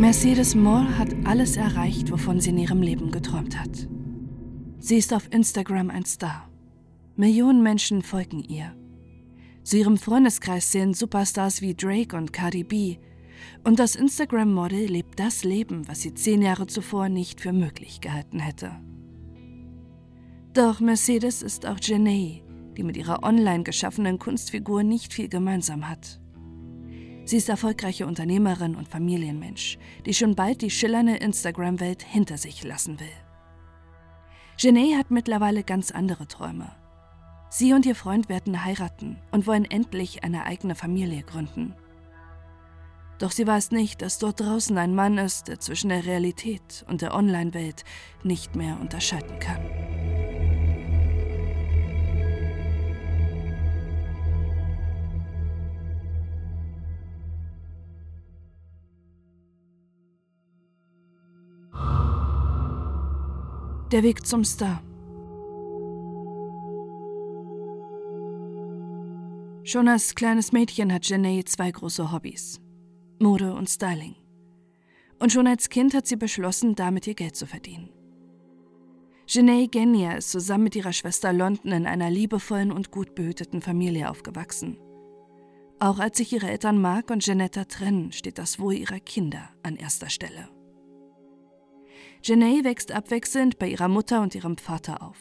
Mercedes Moore hat alles erreicht, wovon sie in ihrem Leben geträumt hat. Sie ist auf Instagram ein Star. Millionen Menschen folgen ihr. Zu ihrem Freundeskreis zählen Superstars wie Drake und Cardi B. Und das Instagram-Model lebt das Leben, was sie zehn Jahre zuvor nicht für möglich gehalten hätte. Doch Mercedes ist auch Janae, die mit ihrer online geschaffenen Kunstfigur nicht viel gemeinsam hat. Sie ist erfolgreiche Unternehmerin und Familienmensch, die schon bald die schillernde Instagram-Welt hinter sich lassen will. Janae hat mittlerweile ganz andere Träume. Sie und ihr Freund werden heiraten und wollen endlich eine eigene Familie gründen. Doch sie weiß nicht, dass dort draußen ein Mann ist, der zwischen der Realität und der Online-Welt nicht mehr unterscheiden kann. Der Weg zum Star. Schon als kleines Mädchen hat Janae zwei große Hobbys: Mode und Styling. Und schon als Kind hat sie beschlossen, damit ihr Geld zu verdienen. Janae Genia ist zusammen mit ihrer Schwester London in einer liebevollen und gut behüteten Familie aufgewachsen. Auch als sich ihre Eltern Mark und Janetta trennen, steht das Wohl ihrer Kinder an erster Stelle. Janae wächst abwechselnd bei ihrer Mutter und ihrem Vater auf.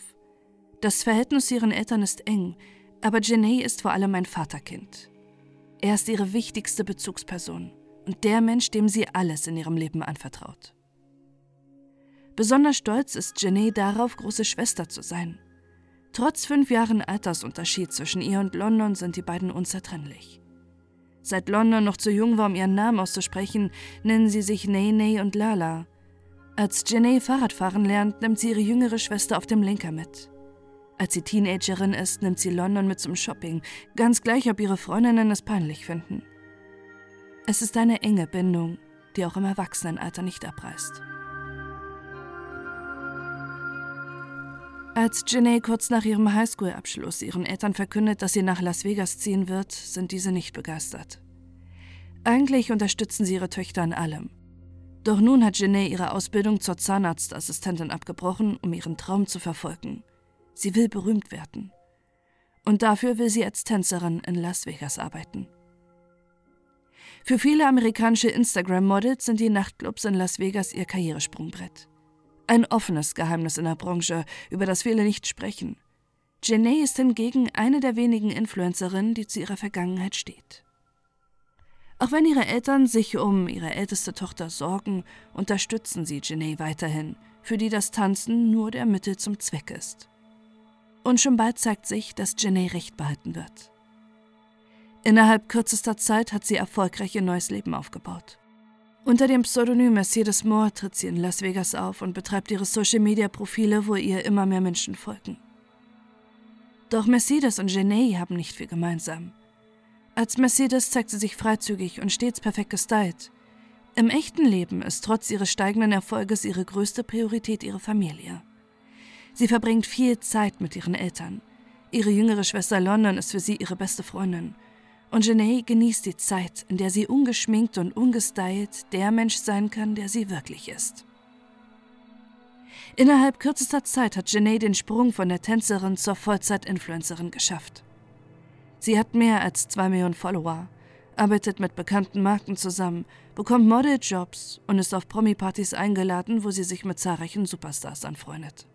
Das Verhältnis zu ihren Eltern ist eng, aber Janae ist vor allem ein Vaterkind. Er ist ihre wichtigste Bezugsperson und der Mensch, dem sie alles in ihrem Leben anvertraut. Besonders stolz ist Janae darauf, große Schwester zu sein. Trotz fünf Jahren Altersunterschied zwischen ihr und London sind die beiden unzertrennlich. Seit London noch zu jung war, um ihren Namen auszusprechen, nennen sie sich Nene und Lala – als Janae Fahrradfahren lernt, nimmt sie ihre jüngere Schwester auf dem Lenker mit. Als sie Teenagerin ist, nimmt sie London mit zum Shopping, ganz gleich, ob ihre Freundinnen es peinlich finden. Es ist eine enge Bindung, die auch im Erwachsenenalter nicht abreißt. Als Janae kurz nach ihrem Highschool-Abschluss ihren Eltern verkündet, dass sie nach Las Vegas ziehen wird, sind diese nicht begeistert. Eigentlich unterstützen sie ihre Töchter in allem. Doch nun hat Janae ihre Ausbildung zur Zahnarztassistentin abgebrochen, um ihren Traum zu verfolgen. Sie will berühmt werden. Und dafür will sie als Tänzerin in Las Vegas arbeiten. Für viele amerikanische Instagram-Models sind die Nachtclubs in Las Vegas ihr Karrieresprungbrett. Ein offenes Geheimnis in der Branche, über das viele nicht sprechen. Janae ist hingegen eine der wenigen Influencerinnen, die zu ihrer Vergangenheit steht. Auch wenn ihre Eltern sich um ihre älteste Tochter sorgen, unterstützen sie Janae weiterhin, für die das Tanzen nur der Mittel zum Zweck ist. Und schon bald zeigt sich, dass Janae recht behalten wird. Innerhalb kürzester Zeit hat sie erfolgreich ihr neues Leben aufgebaut. Unter dem Pseudonym Mercedes Moore tritt sie in Las Vegas auf und betreibt ihre Social-Media-Profile, wo ihr immer mehr Menschen folgen. Doch Mercedes und Janae haben nicht viel gemeinsam. Als Mercedes zeigt sie sich freizügig und stets perfekt gestylt. Im echten Leben ist trotz ihres steigenden Erfolges ihre größte Priorität ihre Familie. Sie verbringt viel Zeit mit ihren Eltern. Ihre jüngere Schwester London ist für sie ihre beste Freundin. Und Janae genießt die Zeit, in der sie ungeschminkt und ungestylt der Mensch sein kann, der sie wirklich ist. Innerhalb kürzester Zeit hat Janae den Sprung von der Tänzerin zur Vollzeit-Influencerin geschafft. Sie hat mehr als zwei Millionen Follower, arbeitet mit bekannten Marken zusammen, bekommt Modeljobs und ist auf Promi-Partys eingeladen, wo sie sich mit zahlreichen Superstars anfreundet.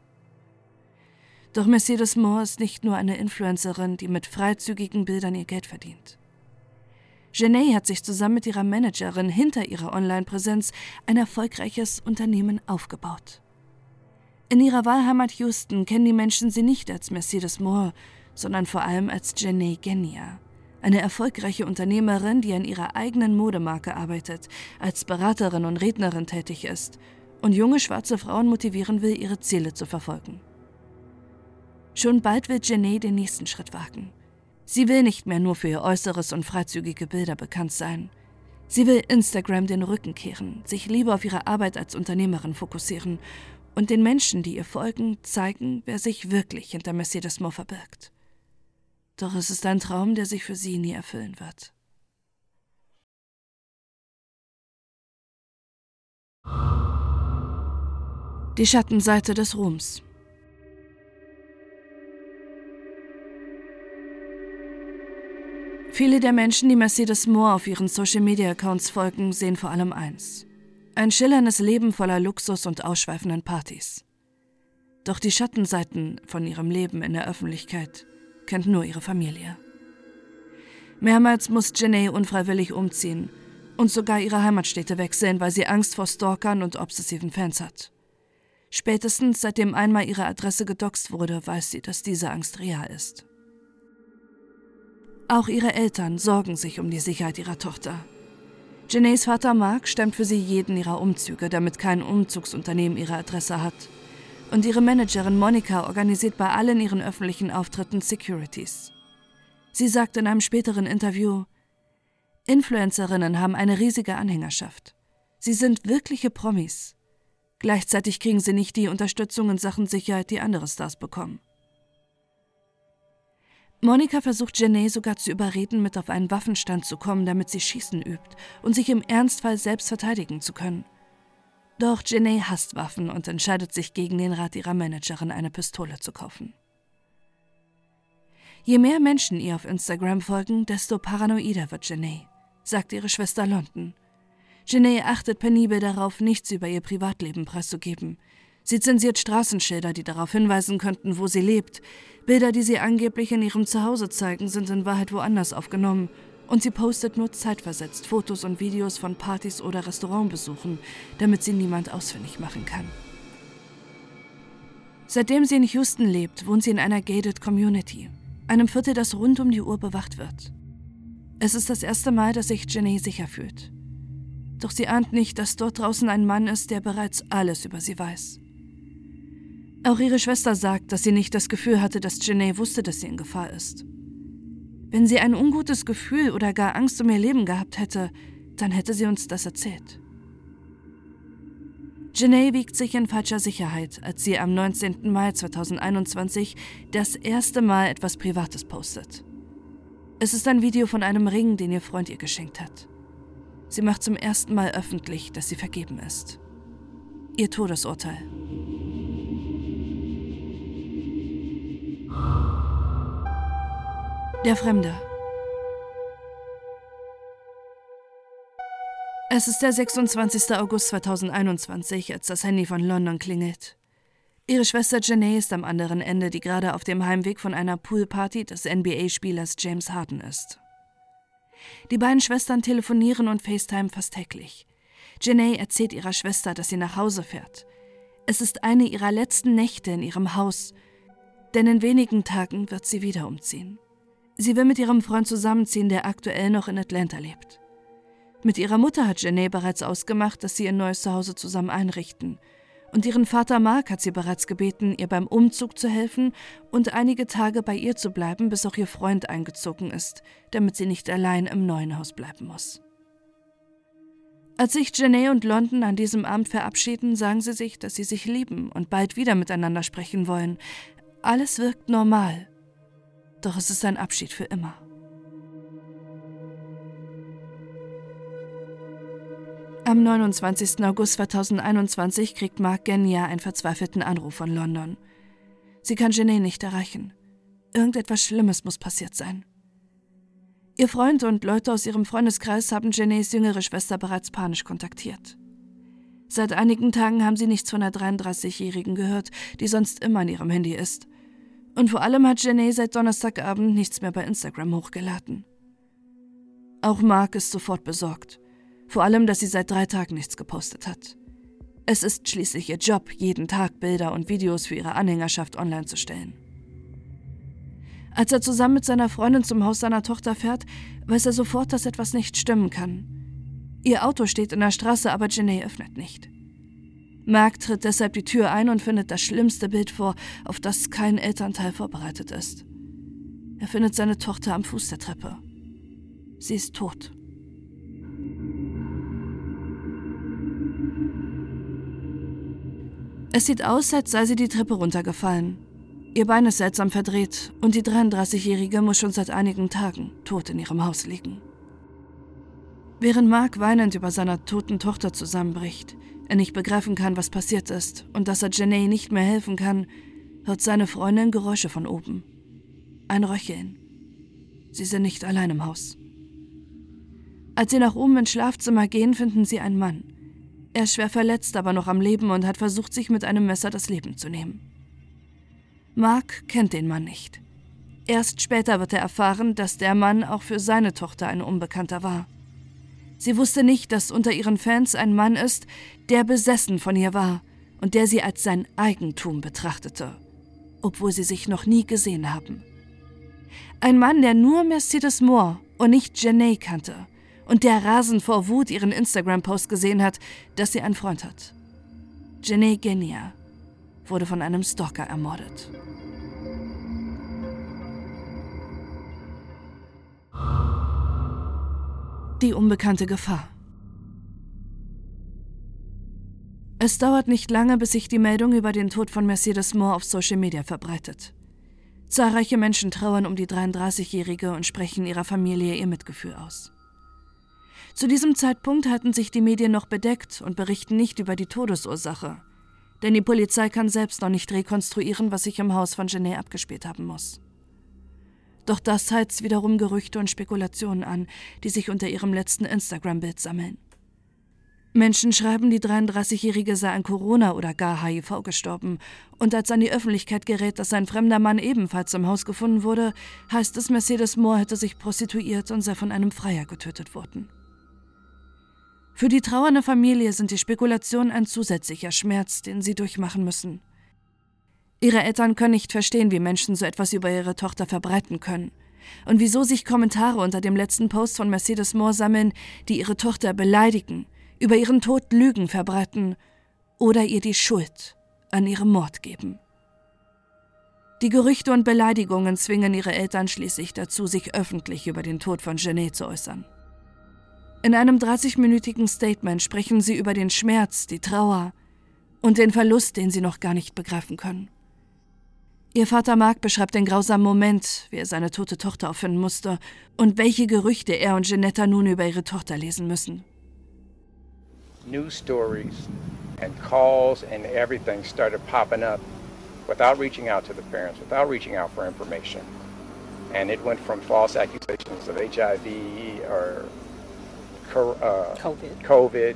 Doch Mercedes Moore ist nicht nur eine Influencerin, die mit freizügigen Bildern ihr Geld verdient. Janae hat sich zusammen mit ihrer Managerin hinter ihrer Online-Präsenz ein erfolgreiches Unternehmen aufgebaut. In ihrer Wahlheimat Houston kennen die Menschen sie nicht als Mercedes Moore, sondern vor allem als Janae Genia, eine erfolgreiche Unternehmerin, die an ihrer eigenen Modemarke arbeitet, als Beraterin und Rednerin tätig ist und junge schwarze Frauen motivieren will, ihre Ziele zu verfolgen. Schon bald will Janae den nächsten Schritt wagen. Sie will nicht mehr nur für ihr Äußeres und freizügige Bilder bekannt sein. Sie will Instagram den Rücken kehren, sich lieber auf ihre Arbeit als Unternehmerin fokussieren und den Menschen, die ihr folgen, zeigen, wer sich wirklich hinter Mercedes Moore verbirgt. Doch es ist ein Traum, der sich für sie nie erfüllen wird. Die Schattenseite des Ruhms. Viele der Menschen, die Mercedes Moore auf ihren Social-Media-Accounts folgen, sehen vor allem eins. Ein schillerndes Leben voller Luxus und ausschweifenden Partys. Doch die Schattenseiten von ihrem Leben in der Öffentlichkeit kennt nur ihre Familie. Mehrmals muss Janae unfreiwillig umziehen und sogar ihre Heimatstädte wechseln, weil sie Angst vor Stalkern und obsessiven Fans hat. Spätestens seitdem einmal ihre Adresse gedoxt wurde, weiß sie, dass diese Angst real ist. Auch ihre Eltern sorgen sich um die Sicherheit ihrer Tochter. Janaes Vater Mark stemmt für sie jeden ihrer Umzüge, damit kein Umzugsunternehmen ihre Adresse hat. Und ihre Managerin Monika organisiert bei allen ihren öffentlichen Auftritten Securities. Sie sagt in einem späteren Interview, Influencerinnen haben eine riesige Anhängerschaft. Sie sind wirkliche Promis. Gleichzeitig kriegen sie nicht die Unterstützung in Sachen Sicherheit, die andere Stars bekommen. Monika versucht Janae sogar zu überreden, mit auf einen Waffenstand zu kommen, damit sie Schießen übt und sich im Ernstfall selbst verteidigen zu können. Doch Janae hasst Waffen und entscheidet sich gegen den Rat ihrer Managerin, eine Pistole zu kaufen. Je mehr Menschen ihr auf Instagram folgen, desto paranoider wird Janae, sagt ihre Schwester London. Janae achtet penibel darauf, nichts über ihr Privatleben preiszugeben. Sie zensiert Straßenschilder, die darauf hinweisen könnten, wo sie lebt. Bilder, die sie angeblich in ihrem Zuhause zeigen, sind in Wahrheit woanders aufgenommen. Und sie postet nur zeitversetzt Fotos und Videos von Partys oder Restaurantbesuchen, damit sie niemand ausfindig machen kann. Seitdem sie in Houston lebt, wohnt sie in einer gated Community, einem Viertel, das rund um die Uhr bewacht wird. Es ist das erste Mal, dass sich Jenny sicher fühlt. Doch sie ahnt nicht, dass dort draußen ein Mann ist, der bereits alles über sie weiß. Auch ihre Schwester sagt, dass sie nicht das Gefühl hatte, dass Janae wusste, dass sie in Gefahr ist. Wenn sie ein ungutes Gefühl oder gar Angst um ihr Leben gehabt hätte, dann hätte sie uns das erzählt. Janae wiegt sich in falscher Sicherheit, als sie am 19. Mai 2021 das erste Mal etwas Privates postet. Es ist ein Video von einem Ring, den ihr Freund ihr geschenkt hat. Sie macht zum ersten Mal öffentlich, dass sie vergeben ist. Ihr Todesurteil. Der Fremde. Es ist der 26. August 2021, als das Handy von London klingelt. Ihre Schwester Janae ist am anderen Ende, die gerade auf dem Heimweg von einer Poolparty des NBA-Spielers James Harden ist. Die beiden Schwestern telefonieren und FaceTime fast täglich. Janae erzählt ihrer Schwester, dass sie nach Hause fährt. Es ist eine ihrer letzten Nächte in ihrem Haus, denn in wenigen Tagen wird sie wieder umziehen. Sie will mit ihrem Freund zusammenziehen, der aktuell noch in Atlanta lebt. Mit ihrer Mutter hat Janae bereits ausgemacht, dass sie ihr neues Zuhause zusammen einrichten – und ihren Vater Mark hat sie bereits gebeten, ihr beim Umzug zu helfen und einige Tage bei ihr zu bleiben, bis auch ihr Freund eingezogen ist, damit sie nicht allein im neuen Haus bleiben muss. Als sich Janae und London an diesem Abend verabschieden, sagen sie sich, dass sie sich lieben und bald wieder miteinander sprechen wollen. Alles wirkt normal. Doch es ist ein Abschied für immer. Am 29. August 2021 kriegt Mark Genia einen verzweifelten Anruf von London. Sie kann Jenny nicht erreichen. Irgendetwas Schlimmes muss passiert sein. Ihr Freund und Leute aus ihrem Freundeskreis haben Jennys jüngere Schwester bereits panisch kontaktiert. Seit einigen Tagen haben sie nichts von der 33-Jährigen gehört, die sonst immer an ihrem Handy ist. Und vor allem hat Jenny seit Donnerstagabend nichts mehr bei Instagram hochgeladen. Auch Mark ist sofort besorgt. Vor allem, dass sie seit drei Tagen nichts gepostet hat. Es ist schließlich ihr Job, jeden Tag Bilder und Videos für ihre Anhängerschaft online zu stellen. Als er zusammen mit seiner Freundin zum Haus seiner Tochter fährt, weiß er sofort, dass etwas nicht stimmen kann. Ihr Auto steht in der Straße, aber Janae öffnet nicht. Mark tritt deshalb die Tür ein und findet das schlimmste Bild vor, auf das kein Elternteil vorbereitet ist. Er findet seine Tochter am Fuß der Treppe. Sie ist tot. Es sieht aus, als sei sie die Treppe runtergefallen. Ihr Bein ist seltsam verdreht und die 33-Jährige muss schon seit einigen Tagen tot in ihrem Haus liegen. Während Mark weinend über seiner toten Tochter zusammenbricht, er nicht begreifen kann, was passiert ist und dass er Janae nicht mehr helfen kann, hört seine Freundin Geräusche von oben. Ein Röcheln. Sie sind nicht allein im Haus. Als sie nach oben ins Schlafzimmer gehen, finden sie einen Mann. Er ist schwer verletzt, aber noch am Leben und hat versucht, sich mit einem Messer das Leben zu nehmen. Mark kennt den Mann nicht. Erst später wird er erfahren, dass der Mann auch für seine Tochter ein Unbekannter war. Sie wusste nicht, dass unter ihren Fans ein Mann ist, der besessen von ihr war und der sie als sein Eigentum betrachtete, obwohl sie sich noch nie gesehen haben. Ein Mann, der nur Mercedes Moore und nicht Janae kannte und der rasend vor Wut ihren Instagram-Post gesehen hat, dass sie einen Freund hat. Janae Genia wurde von einem Stalker ermordet. Die unbekannte Gefahr. Es dauert nicht lange, bis sich die Meldung über den Tod von Mercedes Moore auf Social Media verbreitet. Zahlreiche Menschen trauern um die 33-Jährige und sprechen ihrer Familie ihr Mitgefühl aus. Zu diesem Zeitpunkt halten sich die Medien noch bedeckt und berichten nicht über die Todesursache, denn die Polizei kann selbst noch nicht rekonstruieren, was sich im Haus von Genet abgespielt haben muss. Doch das heizt wiederum Gerüchte und Spekulationen an, die sich unter ihrem letzten Instagram-Bild sammeln. Menschen schreiben, die 33-Jährige sei an Corona oder gar HIV gestorben. Und als an die Öffentlichkeit gerät, dass ein fremder Mann ebenfalls im Haus gefunden wurde, heißt es, Mercedes Moore hätte sich prostituiert und sei von einem Freier getötet worden. Für die trauernde Familie sind die Spekulationen ein zusätzlicher Schmerz, den sie durchmachen müssen. Ihre Eltern können nicht verstehen, wie Menschen so etwas über ihre Tochter verbreiten können. Und wieso sich Kommentare unter dem letzten Post von Mercedes Moore sammeln, die ihre Tochter beleidigen, über ihren Tod Lügen verbreiten oder ihr die Schuld an ihrem Mord geben. Die Gerüchte und Beleidigungen zwingen ihre Eltern schließlich dazu, sich öffentlich über den Tod von Genet zu äußern. In einem 30-minütigen Statement sprechen sie über den Schmerz, die Trauer und den Verlust, den sie noch gar nicht begreifen können. Ihr Vater Mark beschreibt den grausamen Moment, wie er seine tote Tochter auffinden musste und welche Gerüchte er und Genetta nun über ihre Tochter lesen müssen. News stories and calls and everything started popping up without reaching out to the parents, without reaching out for information. And it went from false accusations of HIV or uh, COVID. COVID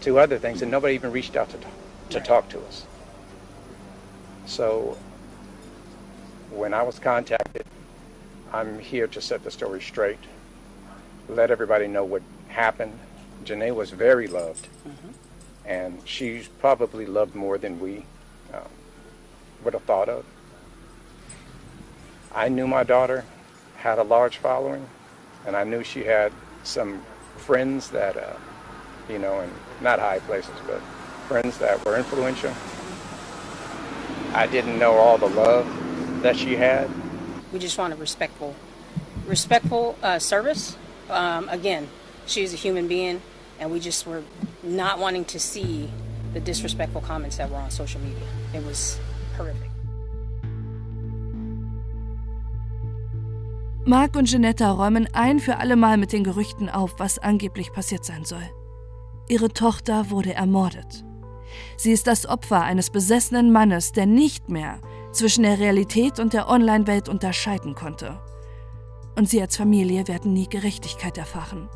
to other things, and nobody even reached out to, to right. talk to us. So when I was contacted, I'm here to set the story straight, let everybody know what happened. Janae was very loved, mm-hmm. and she's probably loved more than we um, would have thought of. I knew my daughter had a large following, and I knew she had some friends that, uh, you know, in not high places, but friends that were influential. I didn't know all the love that she had. We just want a respectful, respectful uh, service. Um, again, she's a human being, and we just were not wanting to see the disrespectful comments that were on social media. It was horrific. Mark und Janetta räumen ein für alle Mal mit den Gerüchten auf, was angeblich passiert sein soll. Ihre Tochter wurde ermordet. Sie ist das Opfer eines besessenen Mannes, der nicht mehr zwischen der Realität und der Online-Welt unterscheiden konnte. Und sie als Familie werden nie Gerechtigkeit erfahren.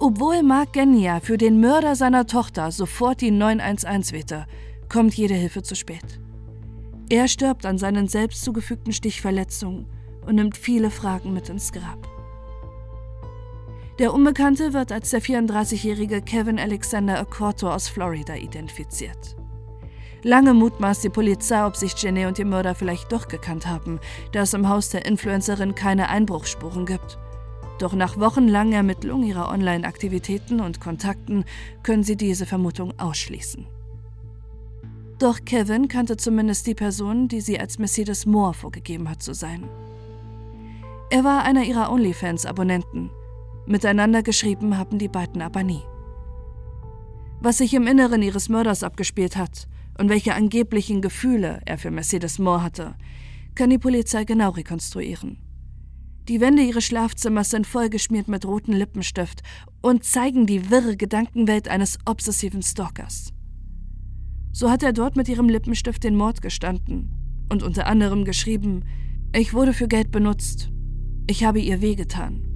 Obwohl Mark Genia für den Mörder seiner Tochter sofort die 911 wählte, kommt jede Hilfe zu spät. Er stirbt an seinen selbst zugefügten Stichverletzungen und nimmt viele Fragen mit ins Grab. Der Unbekannte wird als der 34-jährige Kevin Alexander Accorto aus Florida identifiziert. Lange mutmaßt die Polizei, ob sich Jenny und die Mörder vielleicht doch gekannt haben, da es im Haus der Influencerin keine Einbruchsspuren gibt. Doch nach wochenlangen Ermittlungen ihrer Online-Aktivitäten und Kontakten können sie diese Vermutung ausschließen. Doch Kevin kannte zumindest die Person, die sie als Mercedes Moore vorgegeben hat zu sein. Er war einer ihrer OnlyFans-Abonnenten. Miteinander geschrieben haben die beiden aber nie. Was sich im Inneren ihres Mörders abgespielt hat, und welche angeblichen Gefühle er für Mercedes Moore hatte, kann die Polizei genau rekonstruieren. Die Wände ihres Schlafzimmers sind vollgeschmiert mit rotem Lippenstift und zeigen die wirre Gedankenwelt eines obsessiven Stalkers. So hat er dort mit ihrem Lippenstift den Mord gestanden und unter anderem geschrieben, ich wurde für Geld benutzt. Ich habe ihr wehgetan.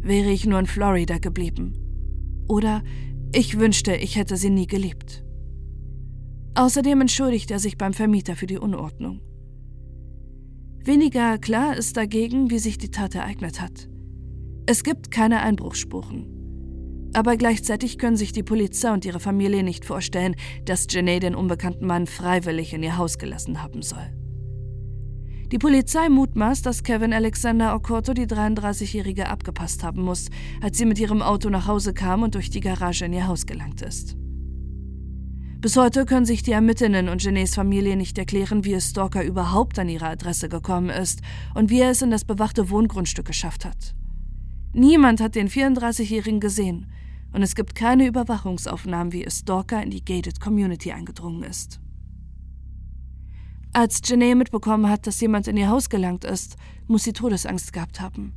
Wäre ich nur in Florida geblieben. Oder ich wünschte, ich hätte sie nie geliebt. Außerdem entschuldigt er sich beim Vermieter für die Unordnung. Weniger klar ist dagegen, wie sich die Tat ereignet hat. Es gibt keine Einbruchsspuren. Aber gleichzeitig können sich die Polizei und ihre Familie nicht vorstellen, dass Janae den unbekannten Mann freiwillig in ihr Haus gelassen haben soll. Die Polizei mutmaßt, dass Kevin Alexander Okorto die 33-Jährige abgepasst haben muss, als sie mit ihrem Auto nach Hause kam und durch die Garage in ihr Haus gelangt ist. Bis heute können sich die Ermittlerinnen und Genets Familie nicht erklären, wie es Stalker überhaupt an ihre Adresse gekommen ist und wie er es in das bewachte Wohngrundstück geschafft hat. Niemand hat den 34-Jährigen gesehen und es gibt keine Überwachungsaufnahmen, wie es Stalker in die Gated Community eingedrungen ist. Als Janae mitbekommen hat, dass jemand in ihr Haus gelangt ist, muss sie Todesangst gehabt haben.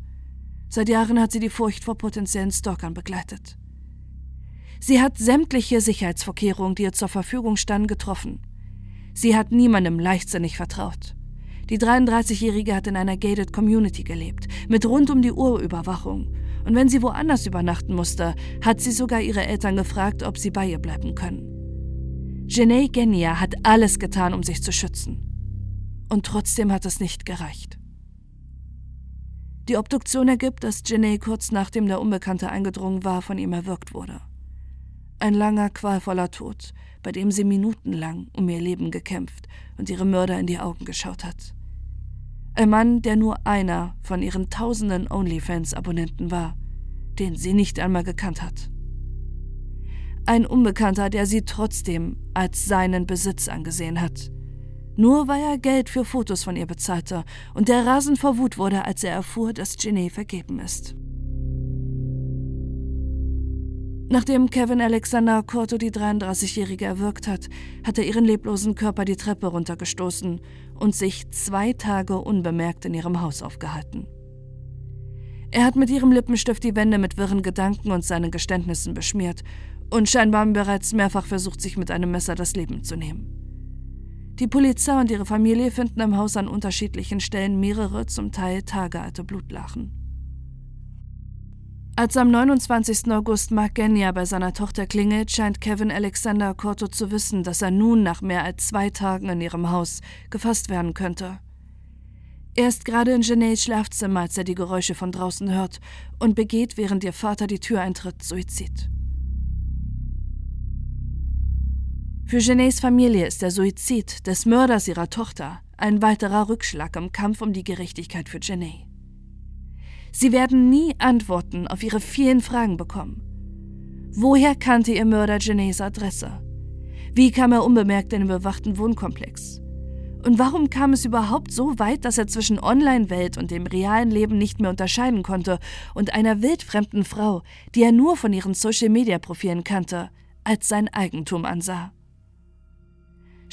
Seit Jahren hat sie die Furcht vor potenziellen Stalkern begleitet. Sie hat sämtliche Sicherheitsvorkehrungen, die ihr zur Verfügung standen, getroffen. Sie hat niemandem leichtsinnig vertraut. Die 33-Jährige hat in einer gated Community gelebt, mit rund um die Uhr Überwachung. Und wenn sie woanders übernachten musste, hat sie sogar ihre Eltern gefragt, ob sie bei ihr bleiben können. Janae Genia hat alles getan, um sich zu schützen. Und trotzdem hat es nicht gereicht. Die Obduktion ergibt, dass Janae kurz nachdem der Unbekannte eingedrungen war, von ihm erwürgt wurde. Ein langer, qualvoller Tod, bei dem sie minutenlang um ihr Leben gekämpft und ihre Mörder in die Augen geschaut hat. Ein Mann, der nur einer von ihren tausenden OnlyFans-Abonnenten war, den sie nicht einmal gekannt hat. Ein Unbekannter, der sie trotzdem als seinen Besitz angesehen hat. Nur weil er Geld für Fotos von ihr bezahlte und der rasend vor Wut wurde, als er erfuhr, dass Ginny vergeben ist. Nachdem Kevin Alexander Corto die 33-Jährige erwürgt hat, hat er ihren leblosen Körper die Treppe runtergestoßen und sich zwei Tage unbemerkt in ihrem Haus aufgehalten. Er hat mit ihrem Lippenstift die Wände mit wirren Gedanken und seinen Geständnissen beschmiert und scheinbar bereits mehrfach versucht, sich mit einem Messer das Leben zu nehmen. Die Polizei und ihre Familie finden im Haus an unterschiedlichen Stellen mehrere, zum Teil tagealte Blutlachen. Als am 29. August Mark Genia bei seiner Tochter klingelt, scheint Kevin Alexander Corto zu wissen, dass er nun nach mehr als zwei Tagen in ihrem Haus gefasst werden könnte. Er ist gerade in Janaes Schlafzimmer, als er die Geräusche von draußen hört und begeht, während ihr Vater die Tür eintritt, Suizid. Für Genets Familie ist der Suizid des Mörders ihrer Tochter ein weiterer Rückschlag im Kampf um die Gerechtigkeit für Genet. Sie werden nie Antworten auf ihre vielen Fragen bekommen. Woher kannte ihr Mörder Genets Adresse? Wie kam er unbemerkt in den bewachten Wohnkomplex? Und warum kam es überhaupt so weit, dass er zwischen Online-Welt und dem realen Leben nicht mehr unterscheiden konnte und einer wildfremden Frau, die er nur von ihren Social-Media-Profilen kannte, als sein Eigentum ansah?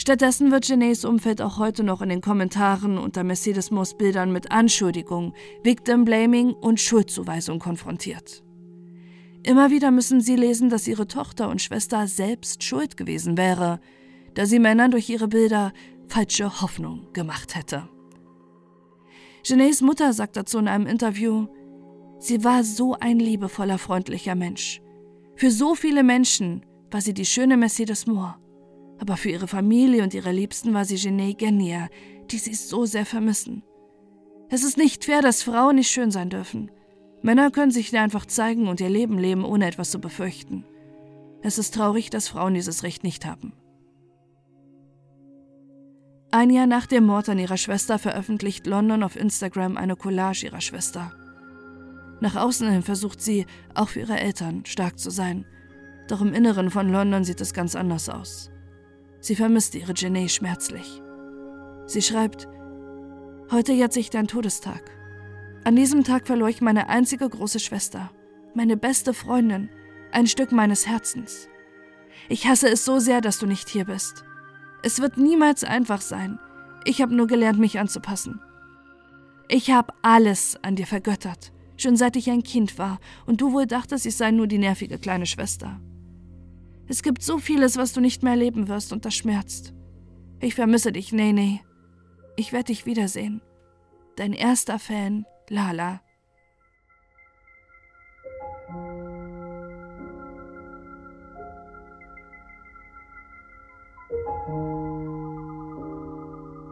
Stattdessen wird Genets Umfeld auch heute noch in den Kommentaren unter Mercedes Moos Bildern mit Anschuldigungen, Victim Blaming und Schuldzuweisung konfrontiert. Immer wieder müssen sie lesen, dass ihre Tochter und Schwester selbst schuld gewesen wäre, da sie Männern durch ihre Bilder falsche Hoffnung gemacht hätte. Genets Mutter sagt dazu in einem Interview, sie war so ein liebevoller, freundlicher Mensch. Für so viele Menschen war sie die schöne Mercedes Moore aber für ihre Familie und ihre Liebsten war sie Genee Genia, die sie so sehr vermissen. Es ist nicht fair, dass Frauen nicht schön sein dürfen. Männer können sich einfach zeigen und ihr Leben leben, ohne etwas zu befürchten. Es ist traurig, dass Frauen dieses Recht nicht haben. Ein Jahr nach dem Mord an ihrer Schwester veröffentlicht London auf Instagram eine Collage ihrer Schwester. Nach außen hin versucht sie, auch für ihre Eltern, stark zu sein. Doch im Inneren von London sieht es ganz anders aus. Sie vermisst ihre Jenny schmerzlich. Sie schreibt, Heute jährt sich dein Todestag. An diesem Tag verlor ich meine einzige große Schwester, meine beste Freundin, ein Stück meines Herzens. Ich hasse es so sehr, dass du nicht hier bist. Es wird niemals einfach sein. Ich habe nur gelernt, mich anzupassen. Ich habe alles an dir vergöttert, schon seit ich ein Kind war, und du wohl dachtest, ich sei nur die nervige kleine Schwester. Es gibt so vieles, was du nicht mehr erleben wirst, und das schmerzt. Ich vermisse dich, Nene. Ich werde dich wiedersehen. Dein erster Fan, Lala.